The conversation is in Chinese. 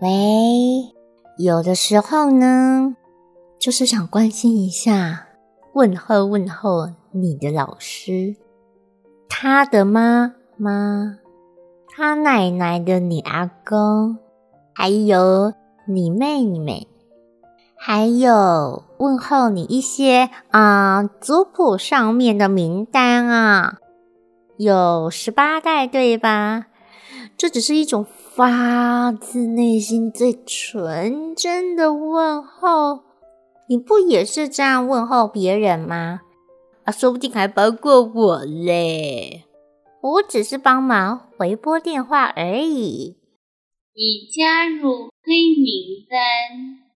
喂，有的时候呢，就是想关心一下，问候问候你的老师，他的妈妈，他奶奶的你阿公，还有你妹妹，还有问候你一些啊族谱上面的名单啊，有十八代对吧？这只是一种。发自内心最纯真的问候，你不也是这样问候别人吗？啊，说不定还包括我嘞。我只是帮忙回拨电话而已。已加入黑名单。